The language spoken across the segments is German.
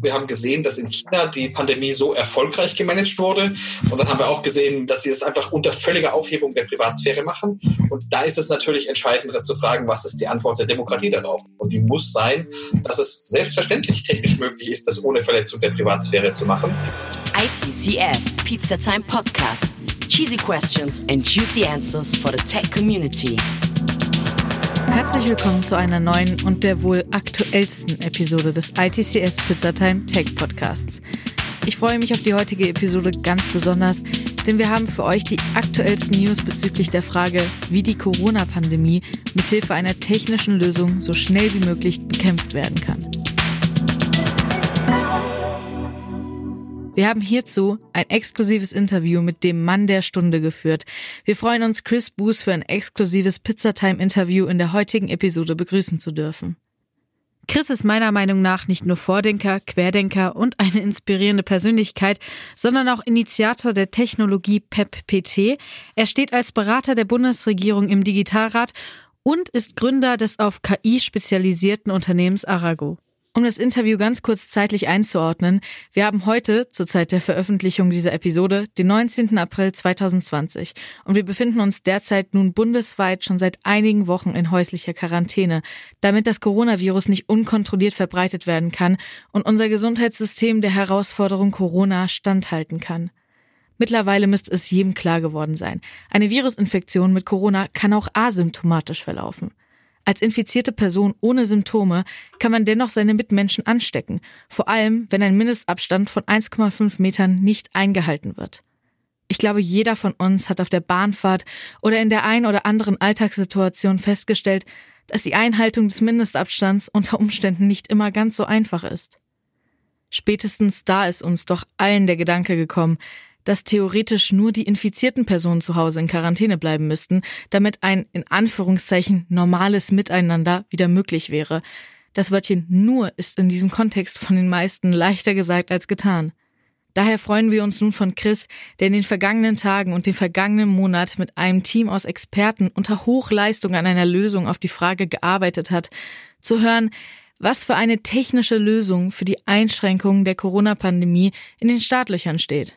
Wir haben gesehen, dass in China die Pandemie so erfolgreich gemanagt wurde. Und dann haben wir auch gesehen, dass sie das einfach unter völliger Aufhebung der Privatsphäre machen. Und da ist es natürlich entscheidend zu fragen, was ist die Antwort der Demokratie darauf? Und die muss sein, dass es selbstverständlich technisch möglich ist, das ohne Verletzung der Privatsphäre zu machen. ITCS Pizza Time Podcast. Cheesy questions and juicy answers for the tech community. Herzlich willkommen zu einer neuen und der wohl aktuellsten Episode des ITCS Pizzatime Tech Podcasts. Ich freue mich auf die heutige Episode ganz besonders, denn wir haben für euch die aktuellsten News bezüglich der Frage, wie die Corona-Pandemie mithilfe einer technischen Lösung so schnell wie möglich bekämpft werden kann. Wir haben hierzu ein exklusives Interview mit dem Mann der Stunde geführt. Wir freuen uns, Chris Boos für ein exklusives Pizzatime-Interview in der heutigen Episode begrüßen zu dürfen. Chris ist meiner Meinung nach nicht nur Vordenker, Querdenker und eine inspirierende Persönlichkeit, sondern auch Initiator der Technologie PEP-PT. Er steht als Berater der Bundesregierung im Digitalrat und ist Gründer des auf KI spezialisierten Unternehmens Arago. Um das Interview ganz kurz zeitlich einzuordnen, wir haben heute, zur Zeit der Veröffentlichung dieser Episode, den 19. April 2020 und wir befinden uns derzeit nun bundesweit schon seit einigen Wochen in häuslicher Quarantäne, damit das Coronavirus nicht unkontrolliert verbreitet werden kann und unser Gesundheitssystem der Herausforderung Corona standhalten kann. Mittlerweile müsste es jedem klar geworden sein. Eine Virusinfektion mit Corona kann auch asymptomatisch verlaufen. Als infizierte Person ohne Symptome kann man dennoch seine Mitmenschen anstecken, vor allem wenn ein Mindestabstand von 1,5 Metern nicht eingehalten wird. Ich glaube, jeder von uns hat auf der Bahnfahrt oder in der ein oder anderen Alltagssituation festgestellt, dass die Einhaltung des Mindestabstands unter Umständen nicht immer ganz so einfach ist. Spätestens da ist uns doch allen der Gedanke gekommen, dass theoretisch nur die infizierten Personen zu Hause in Quarantäne bleiben müssten, damit ein in Anführungszeichen normales Miteinander wieder möglich wäre. Das Wörtchen nur ist in diesem Kontext von den meisten leichter gesagt als getan. Daher freuen wir uns nun von Chris, der in den vergangenen Tagen und dem vergangenen Monat mit einem Team aus Experten unter Hochleistung an einer Lösung auf die Frage gearbeitet hat, zu hören, was für eine technische Lösung für die Einschränkungen der Corona-Pandemie in den Startlöchern steht.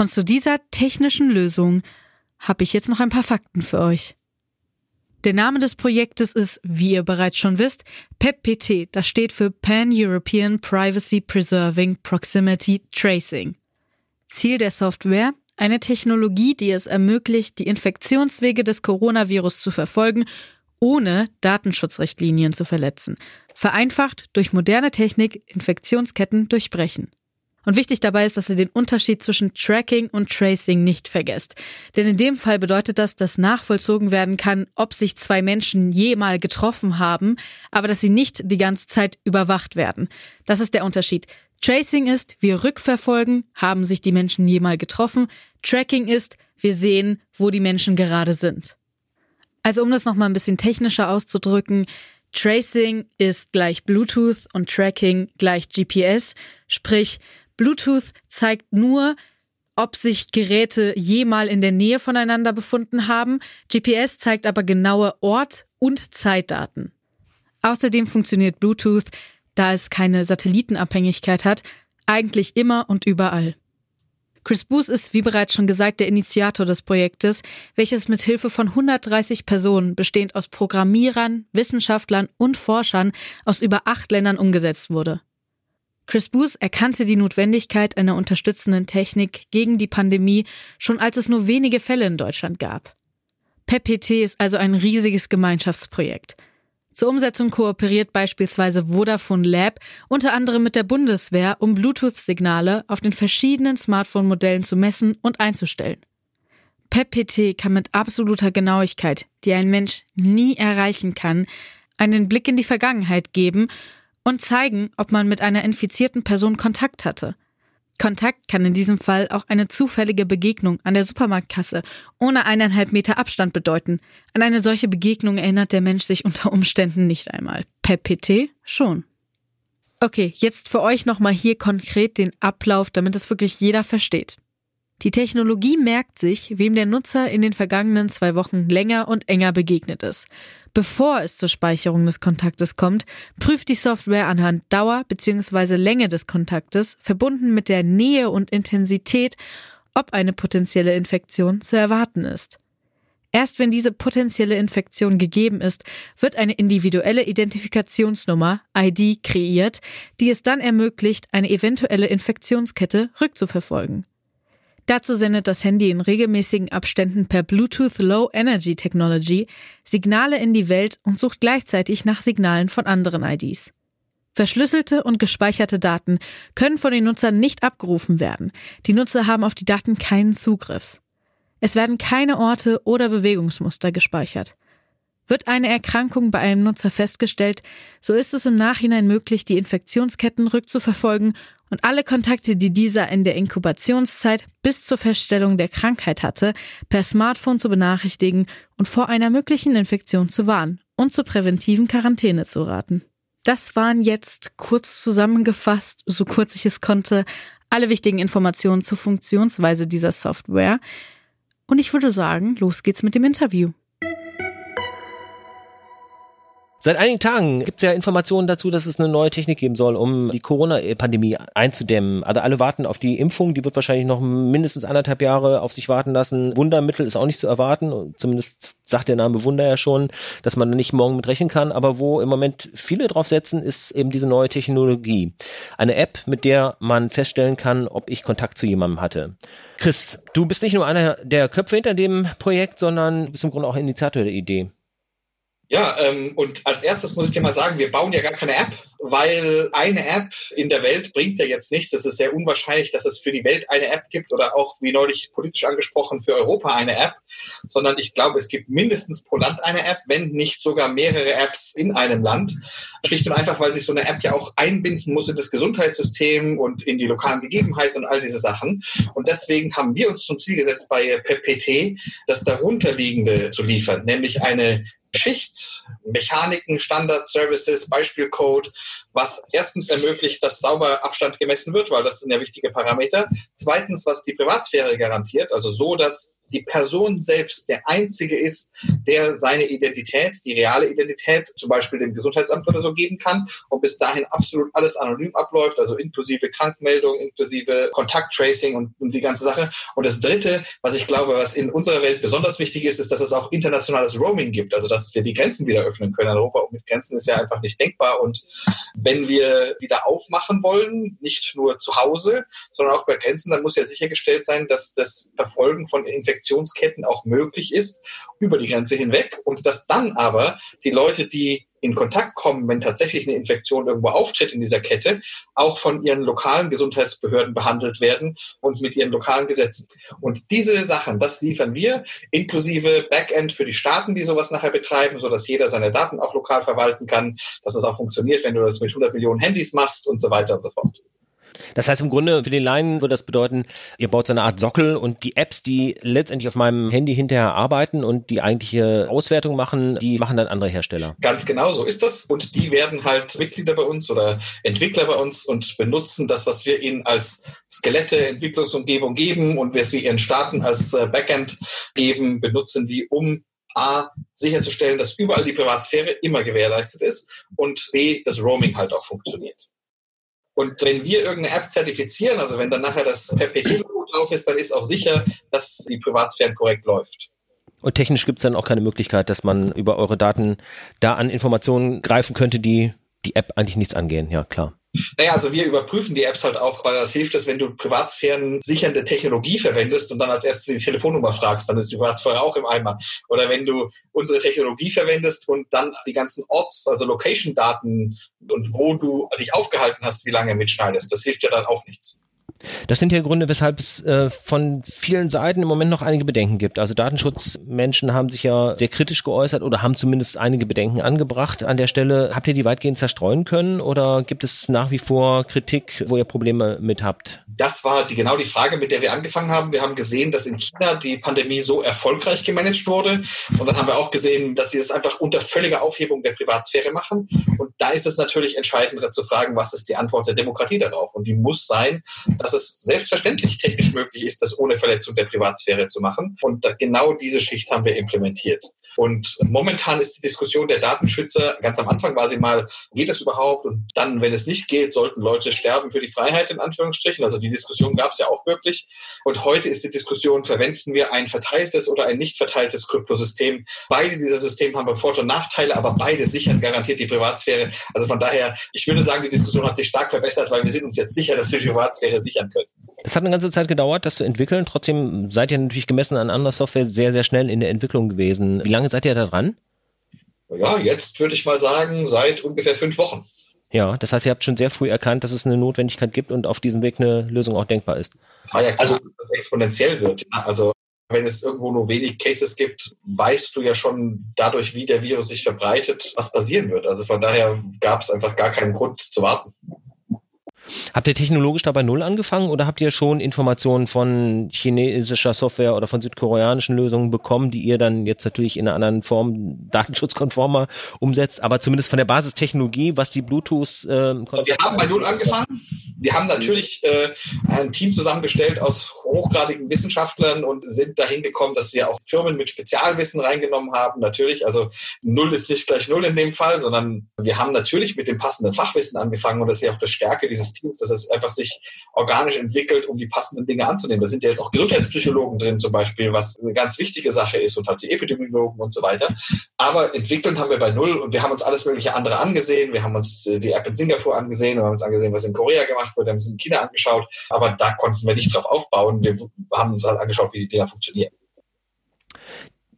Und zu dieser technischen Lösung habe ich jetzt noch ein paar Fakten für euch. Der Name des Projektes ist, wie ihr bereits schon wisst, PEPPT. Das steht für Pan-European Privacy Preserving Proximity Tracing. Ziel der Software? Eine Technologie, die es ermöglicht, die Infektionswege des Coronavirus zu verfolgen, ohne Datenschutzrichtlinien zu verletzen. Vereinfacht durch moderne Technik Infektionsketten durchbrechen. Und wichtig dabei ist, dass ihr den Unterschied zwischen Tracking und Tracing nicht vergesst. Denn in dem Fall bedeutet das, dass nachvollzogen werden kann, ob sich zwei Menschen jemals getroffen haben, aber dass sie nicht die ganze Zeit überwacht werden. Das ist der Unterschied. Tracing ist, wir rückverfolgen, haben sich die Menschen jemals getroffen. Tracking ist, wir sehen, wo die Menschen gerade sind. Also um das nochmal ein bisschen technischer auszudrücken, Tracing ist gleich Bluetooth und Tracking gleich GPS, sprich Bluetooth zeigt nur, ob sich Geräte jemal in der Nähe voneinander befunden haben. GPS zeigt aber genaue Ort- und Zeitdaten. Außerdem funktioniert Bluetooth, da es keine Satellitenabhängigkeit hat, eigentlich immer und überall. Chris Boos ist, wie bereits schon gesagt, der Initiator des Projektes, welches mit Hilfe von 130 Personen, bestehend aus Programmierern, Wissenschaftlern und Forschern aus über acht Ländern umgesetzt wurde. Chris Booth erkannte die Notwendigkeit einer unterstützenden Technik gegen die Pandemie schon als es nur wenige Fälle in Deutschland gab. PEPPT ist also ein riesiges Gemeinschaftsprojekt. Zur Umsetzung kooperiert beispielsweise Vodafone Lab unter anderem mit der Bundeswehr, um Bluetooth-Signale auf den verschiedenen Smartphone-Modellen zu messen und einzustellen. PEPPT kann mit absoluter Genauigkeit, die ein Mensch nie erreichen kann, einen Blick in die Vergangenheit geben und zeigen, ob man mit einer infizierten Person Kontakt hatte. Kontakt kann in diesem Fall auch eine zufällige Begegnung an der Supermarktkasse ohne eineinhalb Meter Abstand bedeuten. An eine solche Begegnung erinnert der Mensch sich unter Umständen nicht einmal. Per PT schon. Okay, jetzt für euch nochmal hier konkret den Ablauf, damit es wirklich jeder versteht. Die Technologie merkt sich, wem der Nutzer in den vergangenen zwei Wochen länger und enger begegnet ist. Bevor es zur Speicherung des Kontaktes kommt, prüft die Software anhand Dauer bzw. Länge des Kontaktes, verbunden mit der Nähe und Intensität, ob eine potenzielle Infektion zu erwarten ist. Erst wenn diese potenzielle Infektion gegeben ist, wird eine individuelle Identifikationsnummer ID kreiert, die es dann ermöglicht, eine eventuelle Infektionskette rückzuverfolgen. Dazu sendet das Handy in regelmäßigen Abständen per Bluetooth Low Energy Technology Signale in die Welt und sucht gleichzeitig nach Signalen von anderen IDs. Verschlüsselte und gespeicherte Daten können von den Nutzern nicht abgerufen werden. Die Nutzer haben auf die Daten keinen Zugriff. Es werden keine Orte oder Bewegungsmuster gespeichert. Wird eine Erkrankung bei einem Nutzer festgestellt, so ist es im Nachhinein möglich, die Infektionsketten rückzuverfolgen und alle Kontakte, die dieser in der Inkubationszeit bis zur Feststellung der Krankheit hatte, per Smartphone zu benachrichtigen und vor einer möglichen Infektion zu warnen und zur präventiven Quarantäne zu raten. Das waren jetzt kurz zusammengefasst, so kurz ich es konnte, alle wichtigen Informationen zur Funktionsweise dieser Software. Und ich würde sagen, los geht's mit dem Interview. Seit einigen Tagen gibt es ja Informationen dazu, dass es eine neue Technik geben soll, um die Corona-Pandemie einzudämmen. Also alle warten auf die Impfung, die wird wahrscheinlich noch mindestens anderthalb Jahre auf sich warten lassen. Wundermittel ist auch nicht zu erwarten, zumindest sagt der Name Wunder ja schon, dass man nicht morgen mit rechnen kann. Aber wo im Moment viele drauf setzen, ist eben diese neue Technologie. Eine App, mit der man feststellen kann, ob ich Kontakt zu jemandem hatte. Chris, du bist nicht nur einer der Köpfe hinter dem Projekt, sondern bist im Grunde auch Initiator der Idee. Ja, ähm, und als erstes muss ich dir mal sagen, wir bauen ja gar keine App, weil eine App in der Welt bringt ja jetzt nichts. Es ist sehr unwahrscheinlich, dass es für die Welt eine App gibt oder auch, wie neulich politisch angesprochen, für Europa eine App, sondern ich glaube, es gibt mindestens pro Land eine App, wenn nicht sogar mehrere Apps in einem Land. Schlicht und einfach, weil sich so eine App ja auch einbinden muss in das Gesundheitssystem und in die lokalen Gegebenheiten und all diese Sachen. Und deswegen haben wir uns zum Ziel gesetzt, bei PPT das darunterliegende zu liefern, nämlich eine Schicht, Mechaniken, Standard Services, Beispielcode, was erstens ermöglicht, dass sauber Abstand gemessen wird, weil das sind ja wichtige Parameter. Zweitens, was die Privatsphäre garantiert, also so, dass die Person selbst der Einzige ist, der seine Identität, die reale Identität, zum Beispiel dem Gesundheitsamt oder so geben kann und bis dahin absolut alles anonym abläuft, also inklusive Krankmeldung, inklusive Kontakttracing und, und die ganze Sache. Und das Dritte, was ich glaube, was in unserer Welt besonders wichtig ist, ist, dass es auch internationales Roaming gibt, also dass wir die Grenzen wieder öffnen können. Europa mit Grenzen ist ja einfach nicht denkbar. Und wenn wir wieder aufmachen wollen, nicht nur zu Hause, sondern auch bei Grenzen, dann muss ja sichergestellt sein, dass das Verfolgen von Infektionen Infektionsketten auch möglich ist über die Grenze hinweg und dass dann aber die Leute, die in Kontakt kommen, wenn tatsächlich eine Infektion irgendwo auftritt in dieser Kette, auch von ihren lokalen Gesundheitsbehörden behandelt werden und mit ihren lokalen Gesetzen. Und diese Sachen, das liefern wir, inklusive Backend für die Staaten, die sowas nachher betreiben, so dass jeder seine Daten auch lokal verwalten kann, dass es auch funktioniert, wenn du das mit 100 Millionen Handys machst und so weiter und so fort. Das heißt im Grunde für den Laien würde das bedeuten, ihr baut so eine Art Sockel und die Apps, die letztendlich auf meinem Handy hinterher arbeiten und die eigentliche Auswertung machen, die machen dann andere Hersteller. Ganz genau so ist das und die werden halt Mitglieder bei uns oder Entwickler bei uns und benutzen das, was wir ihnen als Skelette, Entwicklungsumgebung geben und was wir ihren Staaten als äh, Backend geben, benutzen die, um A, sicherzustellen, dass überall die Privatsphäre immer gewährleistet ist und B, das Roaming halt auch funktioniert. Und wenn wir irgendeine App zertifizieren, also wenn dann nachher das PPT-Logo drauf ist, dann ist auch sicher, dass die Privatsphäre korrekt läuft. Und technisch gibt es dann auch keine Möglichkeit, dass man über eure Daten da an Informationen greifen könnte, die die App eigentlich nichts angehen. Ja, klar. Naja, also wir überprüfen die Apps halt auch, weil das hilft es, wenn du Privatsphären sichernde Technologie verwendest und dann als erstes die Telefonnummer fragst, dann ist die Privatsphäre auch im Eimer. Oder wenn du unsere Technologie verwendest und dann die ganzen Orts, also Location-Daten und wo du dich aufgehalten hast, wie lange mitschneidest, das hilft ja dann auch nichts. Das sind ja Gründe, weshalb es äh, von vielen Seiten im Moment noch einige Bedenken gibt. Also Datenschutzmenschen haben sich ja sehr kritisch geäußert oder haben zumindest einige Bedenken angebracht an der Stelle. Habt ihr die weitgehend zerstreuen können oder gibt es nach wie vor Kritik, wo ihr Probleme mit habt? Das war die, genau die Frage, mit der wir angefangen haben. Wir haben gesehen, dass in China die Pandemie so erfolgreich gemanagt wurde. Und dann haben wir auch gesehen, dass sie das einfach unter völliger Aufhebung der Privatsphäre machen. Und da ist es natürlich entscheidend zu fragen, was ist die Antwort der Demokratie darauf? Und die muss sein, dass dass es selbstverständlich technisch möglich ist, das ohne Verletzung der Privatsphäre zu machen. Und genau diese Schicht haben wir implementiert. Und momentan ist die Diskussion der Datenschützer, ganz am Anfang war sie mal, geht es überhaupt? Und dann, wenn es nicht geht, sollten Leute sterben für die Freiheit, in Anführungsstrichen. Also die Diskussion gab es ja auch wirklich. Und heute ist die Diskussion, verwenden wir ein verteiltes oder ein nicht verteiltes Kryptosystem? Beide dieser Systeme haben Vor- und Nachteile, aber beide sichern garantiert die Privatsphäre. Also von daher, ich würde sagen, die Diskussion hat sich stark verbessert, weil wir sind uns jetzt sicher, dass wir die Privatsphäre sichern können. Es hat eine ganze Zeit gedauert, das zu entwickeln. Trotzdem seid ihr natürlich gemessen an anderer Software sehr, sehr schnell in der Entwicklung gewesen. Wie lange seid ihr da dran? Ja, jetzt würde ich mal sagen, seit ungefähr fünf Wochen. Ja, das heißt, ihr habt schon sehr früh erkannt, dass es eine Notwendigkeit gibt und auf diesem Weg eine Lösung auch denkbar ist. Es war ja klar, also, dass es exponentiell wird. Also wenn es irgendwo nur wenig Cases gibt, weißt du ja schon dadurch, wie der Virus sich verbreitet, was passieren wird. Also von daher gab es einfach gar keinen Grund zu warten. Habt ihr technologisch dabei null angefangen oder habt ihr schon Informationen von chinesischer Software oder von südkoreanischen Lösungen bekommen, die ihr dann jetzt natürlich in einer anderen Form datenschutzkonformer umsetzt, aber zumindest von der Basistechnologie, was die Bluetooth äh, Wir haben bei null angefangen. Wir haben natürlich äh, ein Team zusammengestellt aus hochgradigen Wissenschaftlern und sind dahin gekommen, dass wir auch Firmen mit Spezialwissen reingenommen haben. Natürlich, also null ist nicht gleich null in dem Fall, sondern wir haben natürlich mit dem passenden Fachwissen angefangen und das ist ja auch das Stärke dieses Teams, dass es einfach sich organisch entwickelt, um die passenden Dinge anzunehmen. Da sind ja jetzt auch Gesundheitspsychologen drin zum Beispiel, was eine ganz wichtige Sache ist und halt die Epidemiologen und so weiter. Aber entwickeln haben wir bei null und wir haben uns alles mögliche andere angesehen. Wir haben uns die App in Singapur angesehen, wir haben uns angesehen, was in Korea gemacht gemacht wurde, haben uns in China angeschaut, aber da konnten wir nicht drauf aufbauen. Wir haben uns halt angeschaut, wie die Dinger funktionieren.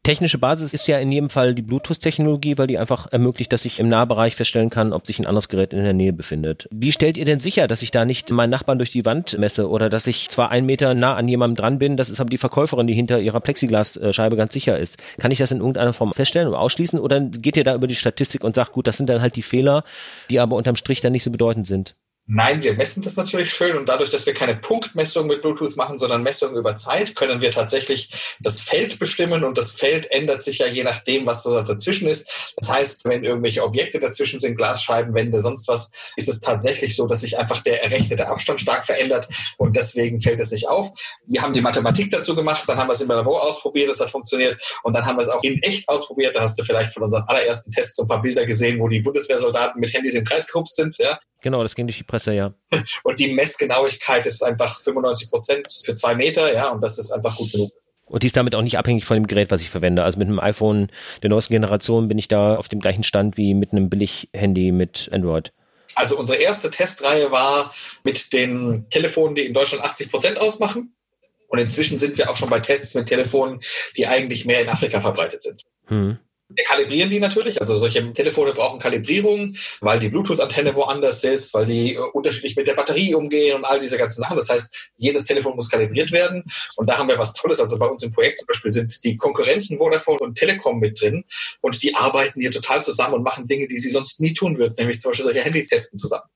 Technische Basis ist ja in jedem Fall die Bluetooth-Technologie, weil die einfach ermöglicht, dass ich im Nahbereich feststellen kann, ob sich ein anderes Gerät in der Nähe befindet. Wie stellt ihr denn sicher, dass ich da nicht meinen Nachbarn durch die Wand messe oder dass ich zwar einen Meter nah an jemandem dran bin, das ist aber die Verkäuferin, die hinter ihrer Plexiglasscheibe ganz sicher ist. Kann ich das in irgendeiner Form feststellen oder ausschließen oder geht ihr da über die Statistik und sagt, gut, das sind dann halt die Fehler, die aber unterm Strich dann nicht so bedeutend sind? Nein, wir messen das natürlich schön und dadurch, dass wir keine Punktmessung mit Bluetooth machen, sondern Messungen über Zeit, können wir tatsächlich das Feld bestimmen und das Feld ändert sich ja je nachdem, was so dazwischen ist. Das heißt, wenn irgendwelche Objekte dazwischen sind, Glasscheiben, Wände, sonst was, ist es tatsächlich so, dass sich einfach der errechnete Abstand stark verändert und deswegen fällt es nicht auf. Wir haben die Mathematik dazu gemacht, dann haben wir es im Labor ausprobiert, das hat funktioniert und dann haben wir es auch in echt ausprobiert. Da hast du vielleicht von unseren allerersten Tests so ein paar Bilder gesehen, wo die Bundeswehrsoldaten mit Handys im Kreis gehupst sind. Ja. Genau, das ging durch die Presse, ja. Und die Messgenauigkeit ist einfach 95 Prozent für zwei Meter, ja, und das ist einfach gut genug. Und die ist damit auch nicht abhängig von dem Gerät, was ich verwende. Also mit einem iPhone der neuesten Generation bin ich da auf dem gleichen Stand wie mit einem Billig-Handy mit Android. Also unsere erste Testreihe war mit den Telefonen, die in Deutschland 80 Prozent ausmachen. Und inzwischen sind wir auch schon bei Tests mit Telefonen, die eigentlich mehr in Afrika verbreitet sind. Hm. Wir kalibrieren die natürlich. Also solche Telefone brauchen Kalibrierung, weil die Bluetooth-Antenne woanders ist, weil die äh, unterschiedlich mit der Batterie umgehen und all diese ganzen Sachen. Das heißt, jedes Telefon muss kalibriert werden. Und da haben wir was Tolles. Also bei uns im Projekt zum Beispiel sind die Konkurrenten Vodafone und Telekom mit drin. Und die arbeiten hier total zusammen und machen Dinge, die sie sonst nie tun würden, nämlich zum Beispiel solche Handys testen zusammen.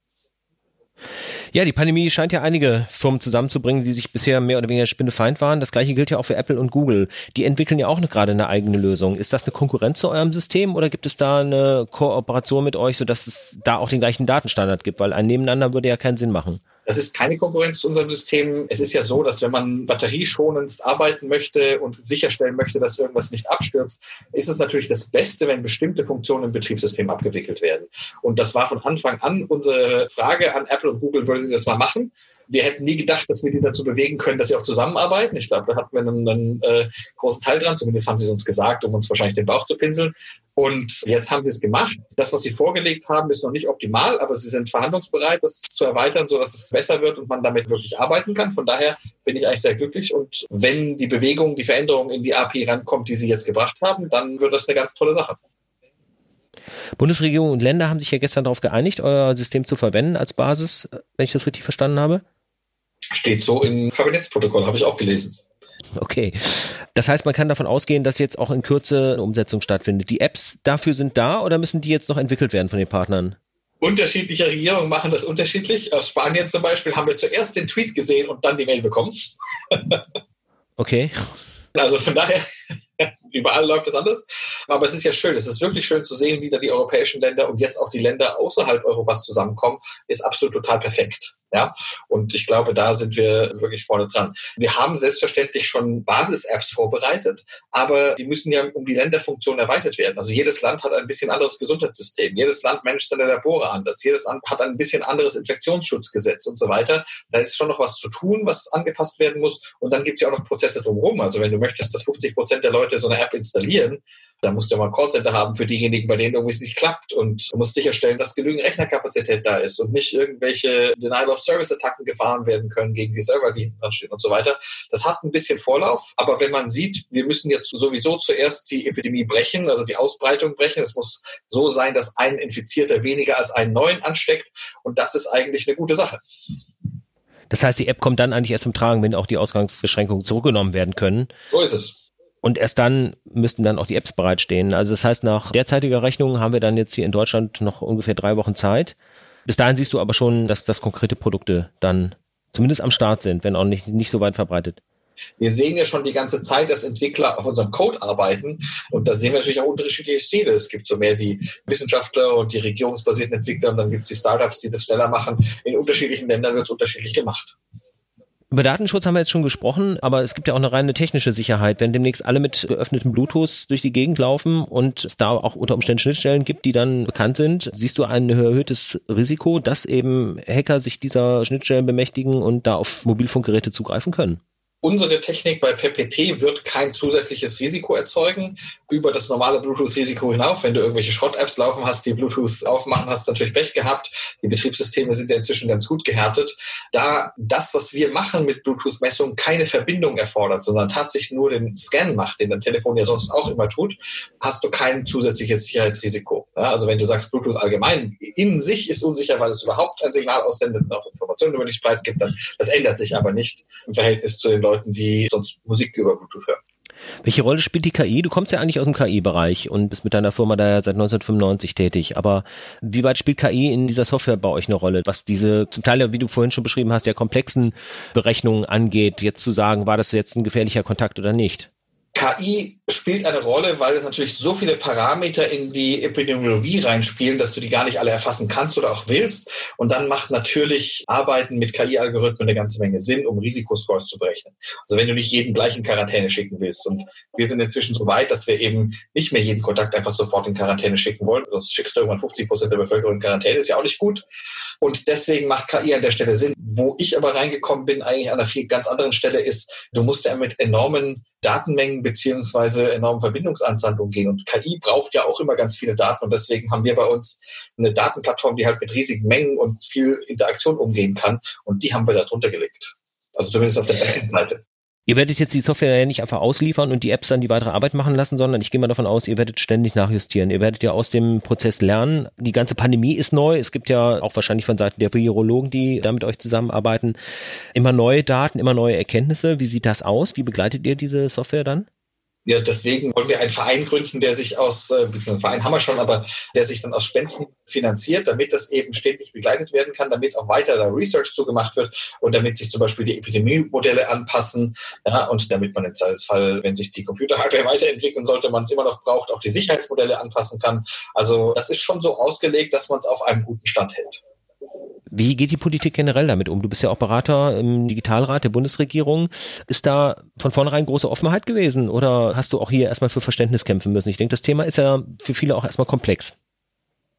Ja, die Pandemie scheint ja einige Firmen zusammenzubringen, die sich bisher mehr oder weniger spinnefeind waren. Das gleiche gilt ja auch für Apple und Google. Die entwickeln ja auch eine, gerade eine eigene Lösung. Ist das eine Konkurrenz zu eurem System oder gibt es da eine Kooperation mit euch, sodass es da auch den gleichen Datenstandard gibt? Weil ein Nebeneinander würde ja keinen Sinn machen. Das ist keine Konkurrenz zu unserem System. Es ist ja so, dass wenn man batterieschonend arbeiten möchte und sicherstellen möchte, dass irgendwas nicht abstürzt, ist es natürlich das Beste, wenn bestimmte Funktionen im Betriebssystem abgewickelt werden. Und das war von Anfang an unsere Frage an Apple und Google, würden sie das mal machen? Wir hätten nie gedacht, dass wir die dazu bewegen können, dass sie auch zusammenarbeiten. Ich glaube, da hatten wir einen, einen äh, großen Teil dran. Zumindest haben sie es uns gesagt, um uns wahrscheinlich den Bauch zu pinseln. Und jetzt haben sie es gemacht. Das, was sie vorgelegt haben, ist noch nicht optimal, aber sie sind verhandlungsbereit, das zu erweitern, so dass es besser wird und man damit wirklich arbeiten kann. Von daher bin ich eigentlich sehr glücklich. Und wenn die Bewegung, die Veränderung in die API rankommt, die sie jetzt gebracht haben, dann wird das eine ganz tolle Sache. Bundesregierung und Länder haben sich ja gestern darauf geeinigt, euer System zu verwenden als Basis, wenn ich das richtig verstanden habe. Steht so im Kabinettsprotokoll, habe ich auch gelesen. Okay. Das heißt, man kann davon ausgehen, dass jetzt auch in Kürze eine Umsetzung stattfindet. Die Apps dafür sind da oder müssen die jetzt noch entwickelt werden von den Partnern? Unterschiedliche Regierungen machen das unterschiedlich. Aus Spanien zum Beispiel haben wir zuerst den Tweet gesehen und dann die Mail bekommen. okay. Also von daher, überall läuft es anders. Aber es ist ja schön. Es ist wirklich schön zu sehen, wie da die europäischen Länder und jetzt auch die Länder außerhalb Europas zusammenkommen. Ist absolut total perfekt. Ja, und ich glaube, da sind wir wirklich vorne dran. Wir haben selbstverständlich schon Basis-Apps vorbereitet, aber die müssen ja um die Länderfunktion erweitert werden. Also jedes Land hat ein bisschen anderes Gesundheitssystem. Jedes Land managt seine Labore anders. Jedes Land hat ein bisschen anderes Infektionsschutzgesetz und so weiter. Da ist schon noch was zu tun, was angepasst werden muss. Und dann gibt es ja auch noch Prozesse drumherum. Also wenn du möchtest, dass 50 Prozent der Leute so eine App installieren, da musst du mal ein Callcenter haben für diejenigen, bei denen irgendwas nicht klappt. Und du musst sicherstellen, dass genügend Rechnerkapazität da ist und nicht irgendwelche Denial-of-Service-Attacken gefahren werden können gegen die Server, die dran stehen und so weiter. Das hat ein bisschen Vorlauf. Aber wenn man sieht, wir müssen jetzt sowieso zuerst die Epidemie brechen, also die Ausbreitung brechen. Es muss so sein, dass ein Infizierter weniger als einen neuen ansteckt. Und das ist eigentlich eine gute Sache. Das heißt, die App kommt dann eigentlich erst zum Tragen, wenn auch die Ausgangsbeschränkungen zurückgenommen werden können. So ist es. Und erst dann müssten dann auch die Apps bereitstehen. Also das heißt, nach derzeitiger Rechnung haben wir dann jetzt hier in Deutschland noch ungefähr drei Wochen Zeit. Bis dahin siehst du aber schon, dass das konkrete Produkte dann zumindest am Start sind, wenn auch nicht, nicht so weit verbreitet. Wir sehen ja schon die ganze Zeit, dass Entwickler auf unserem Code arbeiten und da sehen wir natürlich auch unterschiedliche Stile. Es gibt so mehr die Wissenschaftler und die regierungsbasierten Entwickler und dann gibt es die Startups, die das schneller machen. In unterschiedlichen Ländern wird es unterschiedlich gemacht. Über Datenschutz haben wir jetzt schon gesprochen, aber es gibt ja auch eine reine technische Sicherheit. Wenn demnächst alle mit geöffnetem Bluetooth durch die Gegend laufen und es da auch unter Umständen Schnittstellen gibt, die dann bekannt sind, siehst du ein erhöhtes Risiko, dass eben Hacker sich dieser Schnittstellen bemächtigen und da auf Mobilfunkgeräte zugreifen können? Unsere Technik bei PPT wird kein zusätzliches Risiko erzeugen über das normale Bluetooth-Risiko hinauf. Wenn du irgendwelche Schrott-Apps laufen hast, die Bluetooth aufmachen, hast du natürlich Pech gehabt. Die Betriebssysteme sind ja inzwischen ganz gut gehärtet. Da das, was wir machen mit Bluetooth-Messungen, keine Verbindung erfordert, sondern tatsächlich nur den Scan macht, den dein Telefon ja sonst auch immer tut, hast du kein zusätzliches Sicherheitsrisiko. Ja, also wenn du sagst, Bluetooth allgemein in sich ist unsicher, weil es überhaupt ein Signal aussendet und auch Informationen über dich preisgibt, das, das ändert sich aber nicht im Verhältnis zu den Leuten, die sonst Musik über Bluetooth hören. Welche Rolle spielt die KI? Du kommst ja eigentlich aus dem KI-Bereich und bist mit deiner Firma da ja seit 1995 tätig. Aber wie weit spielt KI in dieser Software bei euch eine Rolle? Was diese zum Teil, wie du vorhin schon beschrieben hast, ja komplexen Berechnungen angeht, jetzt zu sagen, war das jetzt ein gefährlicher Kontakt oder nicht? KI spielt eine Rolle, weil es natürlich so viele Parameter in die Epidemiologie reinspielen, dass du die gar nicht alle erfassen kannst oder auch willst. Und dann macht natürlich Arbeiten mit KI-Algorithmen eine ganze Menge Sinn, um Risikoscores zu berechnen. Also wenn du nicht jeden gleich in Quarantäne schicken willst. Und wir sind inzwischen so weit, dass wir eben nicht mehr jeden Kontakt einfach sofort in Quarantäne schicken wollen. Sonst schickst du irgendwann 50 Prozent der Bevölkerung in Quarantäne, ist ja auch nicht gut. Und deswegen macht KI an der Stelle Sinn. Wo ich aber reingekommen bin, eigentlich an einer viel ganz anderen Stelle, ist, du musst ja mit enormen Datenmengen beziehungsweise enormen Verbindungsanzahl umgehen. Und KI braucht ja auch immer ganz viele Daten und deswegen haben wir bei uns eine Datenplattform, die halt mit riesigen Mengen und viel Interaktion umgehen kann und die haben wir da drunter gelegt. Also zumindest auf der Backend-Seite. Ihr werdet jetzt die Software ja nicht einfach ausliefern und die Apps dann die weitere Arbeit machen lassen, sondern ich gehe mal davon aus, ihr werdet ständig nachjustieren. Ihr werdet ja aus dem Prozess lernen. Die ganze Pandemie ist neu. Es gibt ja auch wahrscheinlich von Seiten der Virologen, die da mit euch zusammenarbeiten, immer neue Daten, immer neue Erkenntnisse. Wie sieht das aus? Wie begleitet ihr diese Software dann? Ja, deswegen wollen wir einen Verein gründen, der sich aus, äh, beziehungsweise Verein haben wir schon, aber der sich dann aus Spenden finanziert, damit das eben ständig begleitet werden kann, damit auch weiter da Research zugemacht wird und damit sich zum Beispiel die Epidemiemodelle anpassen, ja, und damit man im Zweifelsfall, wenn sich die Computerhardware weiterentwickeln sollte, man es immer noch braucht, auch die Sicherheitsmodelle anpassen kann. Also das ist schon so ausgelegt, dass man es auf einem guten Stand hält. Wie geht die Politik generell damit um? Du bist ja auch Berater im Digitalrat der Bundesregierung. Ist da von vornherein große Offenheit gewesen oder hast du auch hier erstmal für Verständnis kämpfen müssen? Ich denke, das Thema ist ja für viele auch erstmal komplex.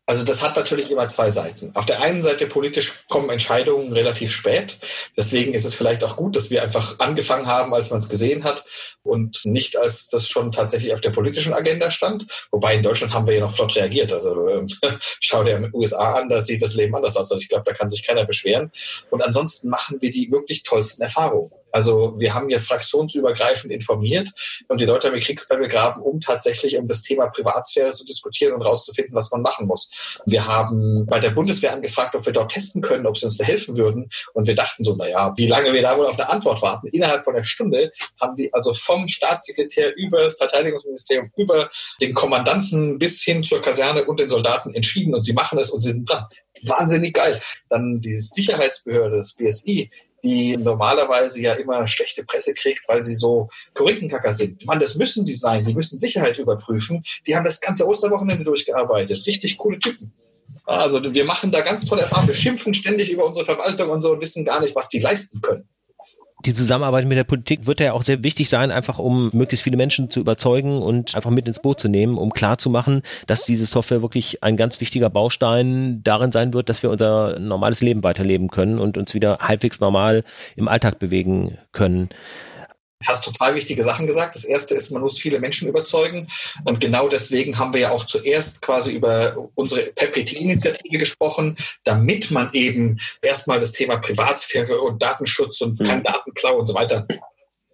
Also das hat natürlich immer zwei Seiten. Auf der einen Seite politisch kommen Entscheidungen relativ spät. Deswegen ist es vielleicht auch gut, dass wir einfach angefangen haben, als man es gesehen hat und nicht als das schon tatsächlich auf der politischen Agenda stand. Wobei in Deutschland haben wir ja noch flott reagiert. Also äh, schau dir USA an, da sieht das Leben anders aus. Also ich glaube, da kann sich keiner beschweren. Und ansonsten machen wir die wirklich tollsten Erfahrungen. Also wir haben ja fraktionsübergreifend informiert und die Leute haben ihr Kriegsbeil begraben, um tatsächlich um das Thema Privatsphäre zu diskutieren und rauszufinden, was man machen muss. Wir haben bei der Bundeswehr angefragt, ob wir dort testen können, ob sie uns da helfen würden. Und wir dachten so, naja, wie lange wir da wohl auf eine Antwort warten. Innerhalb von einer Stunde haben die also vom Staatssekretär über das Verteidigungsministerium, über den Kommandanten bis hin zur Kaserne und den Soldaten entschieden und sie machen es und sind dran. Wahnsinnig geil. Dann die Sicherheitsbehörde, das BSI, die normalerweise ja immer schlechte Presse kriegt, weil sie so Korrektenkacker sind. Mann, das müssen die sein. Die müssen Sicherheit überprüfen. Die haben das ganze Osterwochenende durchgearbeitet. Richtig coole Typen. Also wir machen da ganz tolle Erfahrungen. Wir schimpfen ständig über unsere Verwaltung und so und wissen gar nicht, was die leisten können die Zusammenarbeit mit der Politik wird ja auch sehr wichtig sein, einfach um möglichst viele Menschen zu überzeugen und einfach mit ins Boot zu nehmen, um klarzumachen, dass diese Software wirklich ein ganz wichtiger Baustein darin sein wird, dass wir unser normales Leben weiterleben können und uns wieder halbwegs normal im Alltag bewegen können. Du hast total wichtige Sachen gesagt. Das erste ist, man muss viele Menschen überzeugen. Und genau deswegen haben wir ja auch zuerst quasi über unsere PEPT-Initiative gesprochen, damit man eben erstmal das Thema Privatsphäre und Datenschutz und kein mhm. Datenklau und so weiter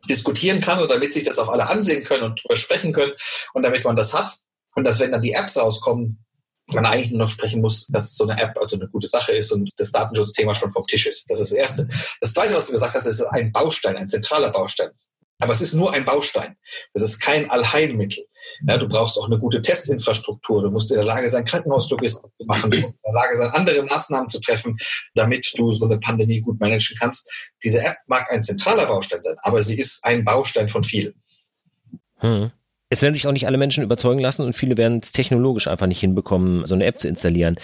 diskutieren kann und damit sich das auch alle ansehen können und drüber sprechen können und damit man das hat. Und dass, wenn dann die Apps rauskommen, man eigentlich nur noch sprechen muss, dass so eine App also eine gute Sache ist und das Datenschutzthema schon vom Tisch ist. Das ist das Erste. Das Zweite, was du gesagt hast, ist ein Baustein, ein zentraler Baustein. Aber es ist nur ein Baustein. Es ist kein Allheilmittel. Ja, du brauchst auch eine gute Testinfrastruktur. Du musst in der Lage sein, Krankenhauslogistik zu machen. Du musst in der Lage sein, andere Maßnahmen zu treffen, damit du so eine Pandemie gut managen kannst. Diese App mag ein zentraler Baustein sein, aber sie ist ein Baustein von vielen. Hm. Es werden sich auch nicht alle Menschen überzeugen lassen und viele werden es technologisch einfach nicht hinbekommen, so eine App zu installieren.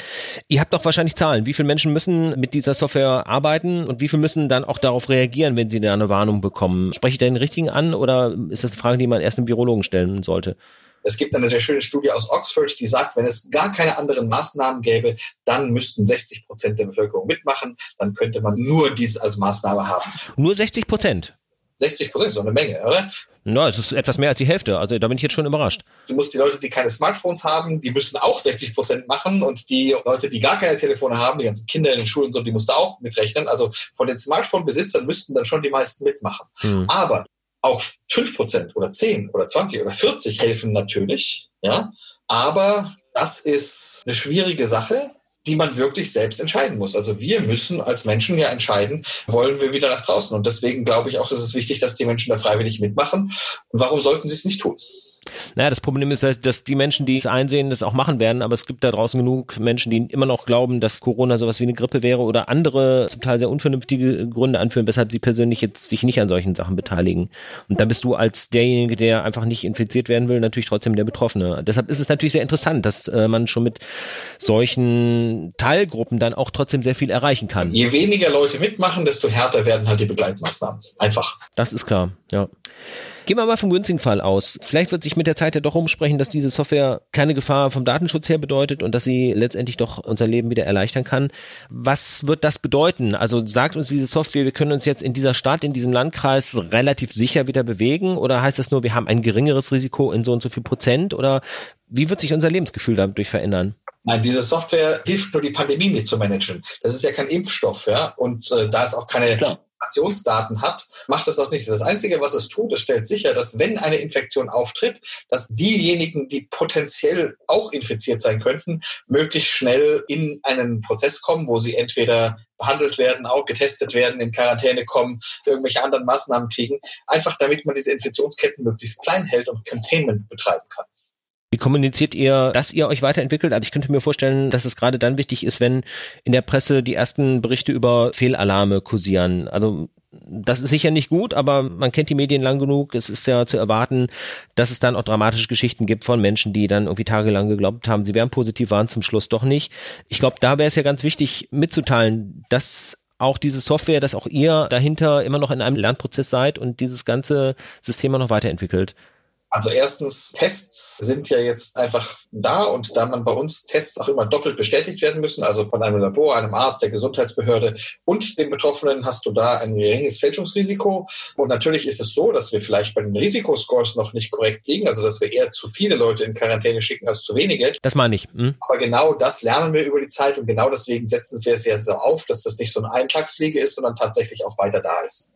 Ihr habt doch wahrscheinlich Zahlen. Wie viele Menschen müssen mit dieser Software arbeiten und wie viele müssen dann auch darauf reagieren, wenn sie da eine Warnung bekommen? Spreche ich da den richtigen an oder ist das eine Frage, die man erst einem Virologen stellen sollte? Es gibt eine sehr schöne Studie aus Oxford, die sagt, wenn es gar keine anderen Maßnahmen gäbe, dann müssten 60 Prozent der Bevölkerung mitmachen. Dann könnte man nur dies als Maßnahme haben. Nur 60 Prozent? 60 Prozent ist doch eine Menge, oder? Na, es ist etwas mehr als die Hälfte. Also da bin ich jetzt schon überrascht. Du musst die Leute, die keine Smartphones haben, die müssen auch 60 Prozent machen und die Leute, die gar keine Telefone haben, die ganzen Kinder in den Schulen und so, die musst du auch mitrechnen. Also von den Smartphone-Besitzern müssten dann schon die meisten mitmachen. Hm. Aber auch 5 Prozent oder 10 oder 20 oder 40 helfen natürlich, ja. Aber das ist eine schwierige Sache die man wirklich selbst entscheiden muss. Also wir müssen als Menschen ja entscheiden, wollen wir wieder nach draußen. Und deswegen glaube ich auch, dass es wichtig, dass die Menschen da freiwillig mitmachen. Und warum sollten sie es nicht tun? Naja, das Problem ist, dass die Menschen, die es einsehen, das auch machen werden, aber es gibt da draußen genug Menschen, die immer noch glauben, dass Corona sowas wie eine Grippe wäre oder andere zum Teil sehr unvernünftige Gründe anführen, weshalb sie persönlich jetzt sich nicht an solchen Sachen beteiligen. Und dann bist du als derjenige, der einfach nicht infiziert werden will, natürlich trotzdem der Betroffene. Deshalb ist es natürlich sehr interessant, dass äh, man schon mit solchen Teilgruppen dann auch trotzdem sehr viel erreichen kann. Je weniger Leute mitmachen, desto härter werden halt die Begleitmaßnahmen. Einfach. Das ist klar, ja. Gehen wir mal vom günstigen Fall aus. Vielleicht wird sich mit der Zeit ja doch umsprechen, dass diese Software keine Gefahr vom Datenschutz her bedeutet und dass sie letztendlich doch unser Leben wieder erleichtern kann. Was wird das bedeuten? Also sagt uns diese Software, wir können uns jetzt in dieser Stadt, in diesem Landkreis relativ sicher wieder bewegen? Oder heißt das nur, wir haben ein geringeres Risiko in so und so viel Prozent? Oder wie wird sich unser Lebensgefühl dadurch verändern? Nein, diese Software hilft nur, die Pandemie mitzumanagen. Das ist ja kein Impfstoff, ja, und äh, da ist auch keine Klar. Infektionsdaten hat, macht es auch nicht. Das Einzige, was es tut, es stellt sicher, dass wenn eine Infektion auftritt, dass diejenigen, die potenziell auch infiziert sein könnten, möglichst schnell in einen Prozess kommen, wo sie entweder behandelt werden, auch getestet werden, in Quarantäne kommen, irgendwelche anderen Maßnahmen kriegen, einfach damit man diese Infektionsketten möglichst klein hält und Containment betreiben kann. Wie kommuniziert ihr, dass ihr euch weiterentwickelt? Also ich könnte mir vorstellen, dass es gerade dann wichtig ist, wenn in der Presse die ersten Berichte über Fehlalarme kursieren. Also das ist sicher nicht gut, aber man kennt die Medien lang genug. Es ist ja zu erwarten, dass es dann auch dramatische Geschichten gibt von Menschen, die dann irgendwie tagelang geglaubt haben, sie wären positiv, waren zum Schluss doch nicht. Ich glaube, da wäre es ja ganz wichtig mitzuteilen, dass auch diese Software, dass auch ihr dahinter immer noch in einem Lernprozess seid und dieses ganze System noch weiterentwickelt. Also erstens, Tests sind ja jetzt einfach da und da man bei uns Tests auch immer doppelt bestätigt werden müssen, also von einem Labor, einem Arzt, der Gesundheitsbehörde und dem Betroffenen hast du da ein geringes Fälschungsrisiko. Und natürlich ist es so, dass wir vielleicht bei den Risikoscores noch nicht korrekt liegen, also dass wir eher zu viele Leute in Quarantäne schicken als zu wenige. Das meine ich. Hm? Aber genau das lernen wir über die Zeit und genau deswegen setzen wir es ja so auf, dass das nicht so eine Eintagsfliege ist, sondern tatsächlich auch weiter da ist.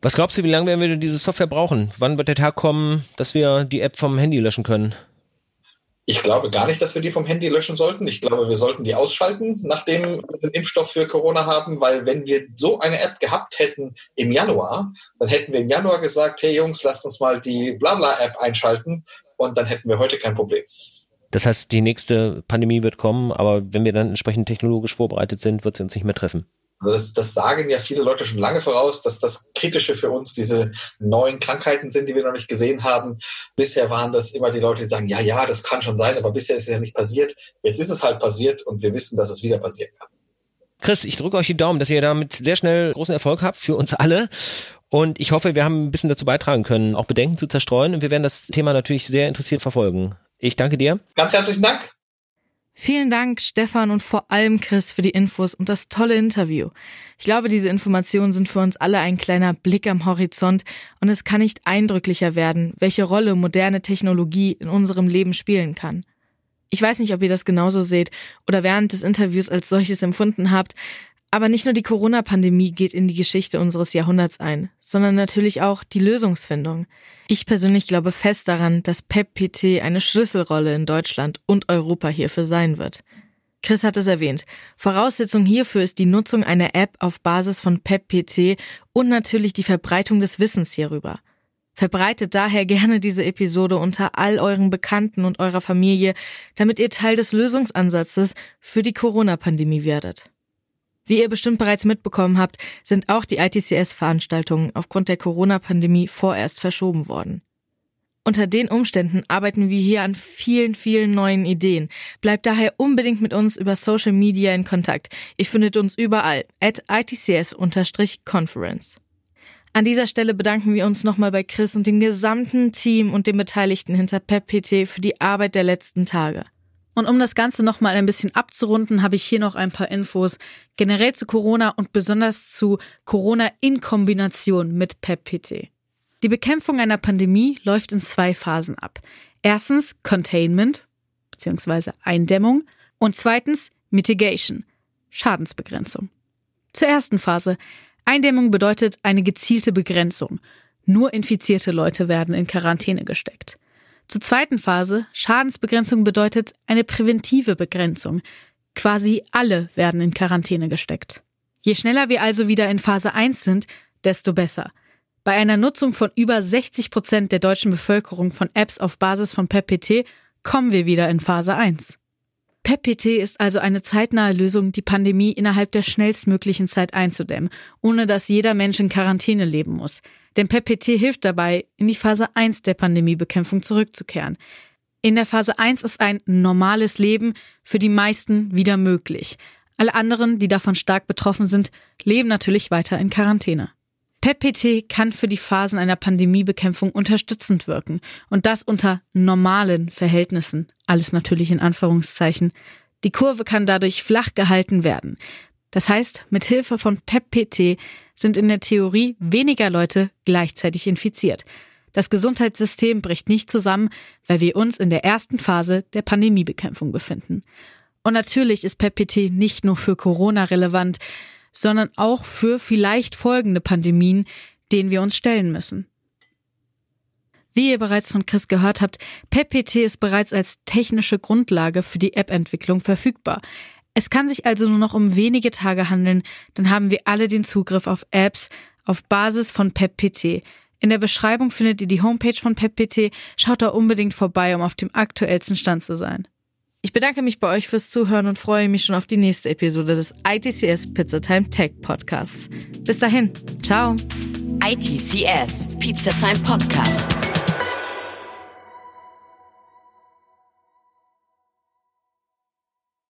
Was glaubst du, wie lange werden wir diese Software brauchen? Wann wird der Tag kommen, dass wir die App vom Handy löschen können? Ich glaube gar nicht, dass wir die vom Handy löschen sollten. Ich glaube, wir sollten die ausschalten, nachdem wir den Impfstoff für Corona haben, weil wenn wir so eine App gehabt hätten im Januar, dann hätten wir im Januar gesagt, hey Jungs, lasst uns mal die Blabla-App einschalten und dann hätten wir heute kein Problem. Das heißt, die nächste Pandemie wird kommen, aber wenn wir dann entsprechend technologisch vorbereitet sind, wird sie uns nicht mehr treffen. Also das, das sagen ja viele Leute schon lange voraus, dass das Kritische für uns diese neuen Krankheiten sind, die wir noch nicht gesehen haben. Bisher waren das immer die Leute, die sagen, ja, ja, das kann schon sein, aber bisher ist es ja nicht passiert. Jetzt ist es halt passiert und wir wissen, dass es wieder passieren kann. Chris, ich drücke euch die Daumen, dass ihr damit sehr schnell großen Erfolg habt für uns alle. Und ich hoffe, wir haben ein bisschen dazu beitragen können, auch Bedenken zu zerstreuen. Und wir werden das Thema natürlich sehr interessiert verfolgen. Ich danke dir. Ganz herzlichen Dank. Vielen Dank, Stefan und vor allem Chris für die Infos und das tolle Interview. Ich glaube, diese Informationen sind für uns alle ein kleiner Blick am Horizont und es kann nicht eindrücklicher werden, welche Rolle moderne Technologie in unserem Leben spielen kann. Ich weiß nicht, ob ihr das genauso seht oder während des Interviews als solches empfunden habt, aber nicht nur die Corona-Pandemie geht in die Geschichte unseres Jahrhunderts ein, sondern natürlich auch die Lösungsfindung. Ich persönlich glaube fest daran, dass PEP-PT eine Schlüsselrolle in Deutschland und Europa hierfür sein wird. Chris hat es erwähnt. Voraussetzung hierfür ist die Nutzung einer App auf Basis von PEP-PT und natürlich die Verbreitung des Wissens hierüber. Verbreitet daher gerne diese Episode unter all euren Bekannten und eurer Familie, damit ihr Teil des Lösungsansatzes für die Corona-Pandemie werdet. Wie ihr bestimmt bereits mitbekommen habt, sind auch die ITCS-Veranstaltungen aufgrund der Corona-Pandemie vorerst verschoben worden. Unter den Umständen arbeiten wir hier an vielen, vielen neuen Ideen. Bleibt daher unbedingt mit uns über Social Media in Kontakt. Ihr findet uns überall at ITCS-Conference. An dieser Stelle bedanken wir uns nochmal bei Chris und dem gesamten Team und den Beteiligten hinter PepPT für die Arbeit der letzten Tage. Und um das Ganze nochmal ein bisschen abzurunden, habe ich hier noch ein paar Infos generell zu Corona und besonders zu Corona in Kombination mit PEPPT. Die Bekämpfung einer Pandemie läuft in zwei Phasen ab. Erstens Containment bzw. Eindämmung und zweitens Mitigation, Schadensbegrenzung. Zur ersten Phase. Eindämmung bedeutet eine gezielte Begrenzung. Nur infizierte Leute werden in Quarantäne gesteckt. Zur zweiten Phase, Schadensbegrenzung bedeutet eine präventive Begrenzung. Quasi alle werden in Quarantäne gesteckt. Je schneller wir also wieder in Phase 1 sind, desto besser. Bei einer Nutzung von über 60 Prozent der deutschen Bevölkerung von Apps auf Basis von PEPPT kommen wir wieder in Phase 1. PEPPT ist also eine zeitnahe Lösung, die Pandemie innerhalb der schnellstmöglichen Zeit einzudämmen, ohne dass jeder Mensch in Quarantäne leben muss. Denn PEPT hilft dabei, in die Phase 1 der Pandemiebekämpfung zurückzukehren. In der Phase 1 ist ein normales Leben für die meisten wieder möglich. Alle anderen, die davon stark betroffen sind, leben natürlich weiter in Quarantäne. PEPT kann für die Phasen einer Pandemiebekämpfung unterstützend wirken und das unter normalen Verhältnissen. Alles natürlich in Anführungszeichen. Die Kurve kann dadurch flach gehalten werden. Das heißt, mit Hilfe von PEPPT sind in der Theorie weniger Leute gleichzeitig infiziert. Das Gesundheitssystem bricht nicht zusammen, weil wir uns in der ersten Phase der Pandemiebekämpfung befinden. Und natürlich ist PEPPT nicht nur für Corona relevant, sondern auch für vielleicht folgende Pandemien, denen wir uns stellen müssen. Wie ihr bereits von Chris gehört habt, PEPPT ist bereits als technische Grundlage für die App-Entwicklung verfügbar. Es kann sich also nur noch um wenige Tage handeln, dann haben wir alle den Zugriff auf Apps auf Basis von PepPT. In der Beschreibung findet ihr die Homepage von PepPT. Schaut da unbedingt vorbei, um auf dem aktuellsten Stand zu sein. Ich bedanke mich bei euch fürs Zuhören und freue mich schon auf die nächste Episode des ITCS Pizza Time Tech Podcasts. Bis dahin, ciao. ITCS Pizza Time Podcast.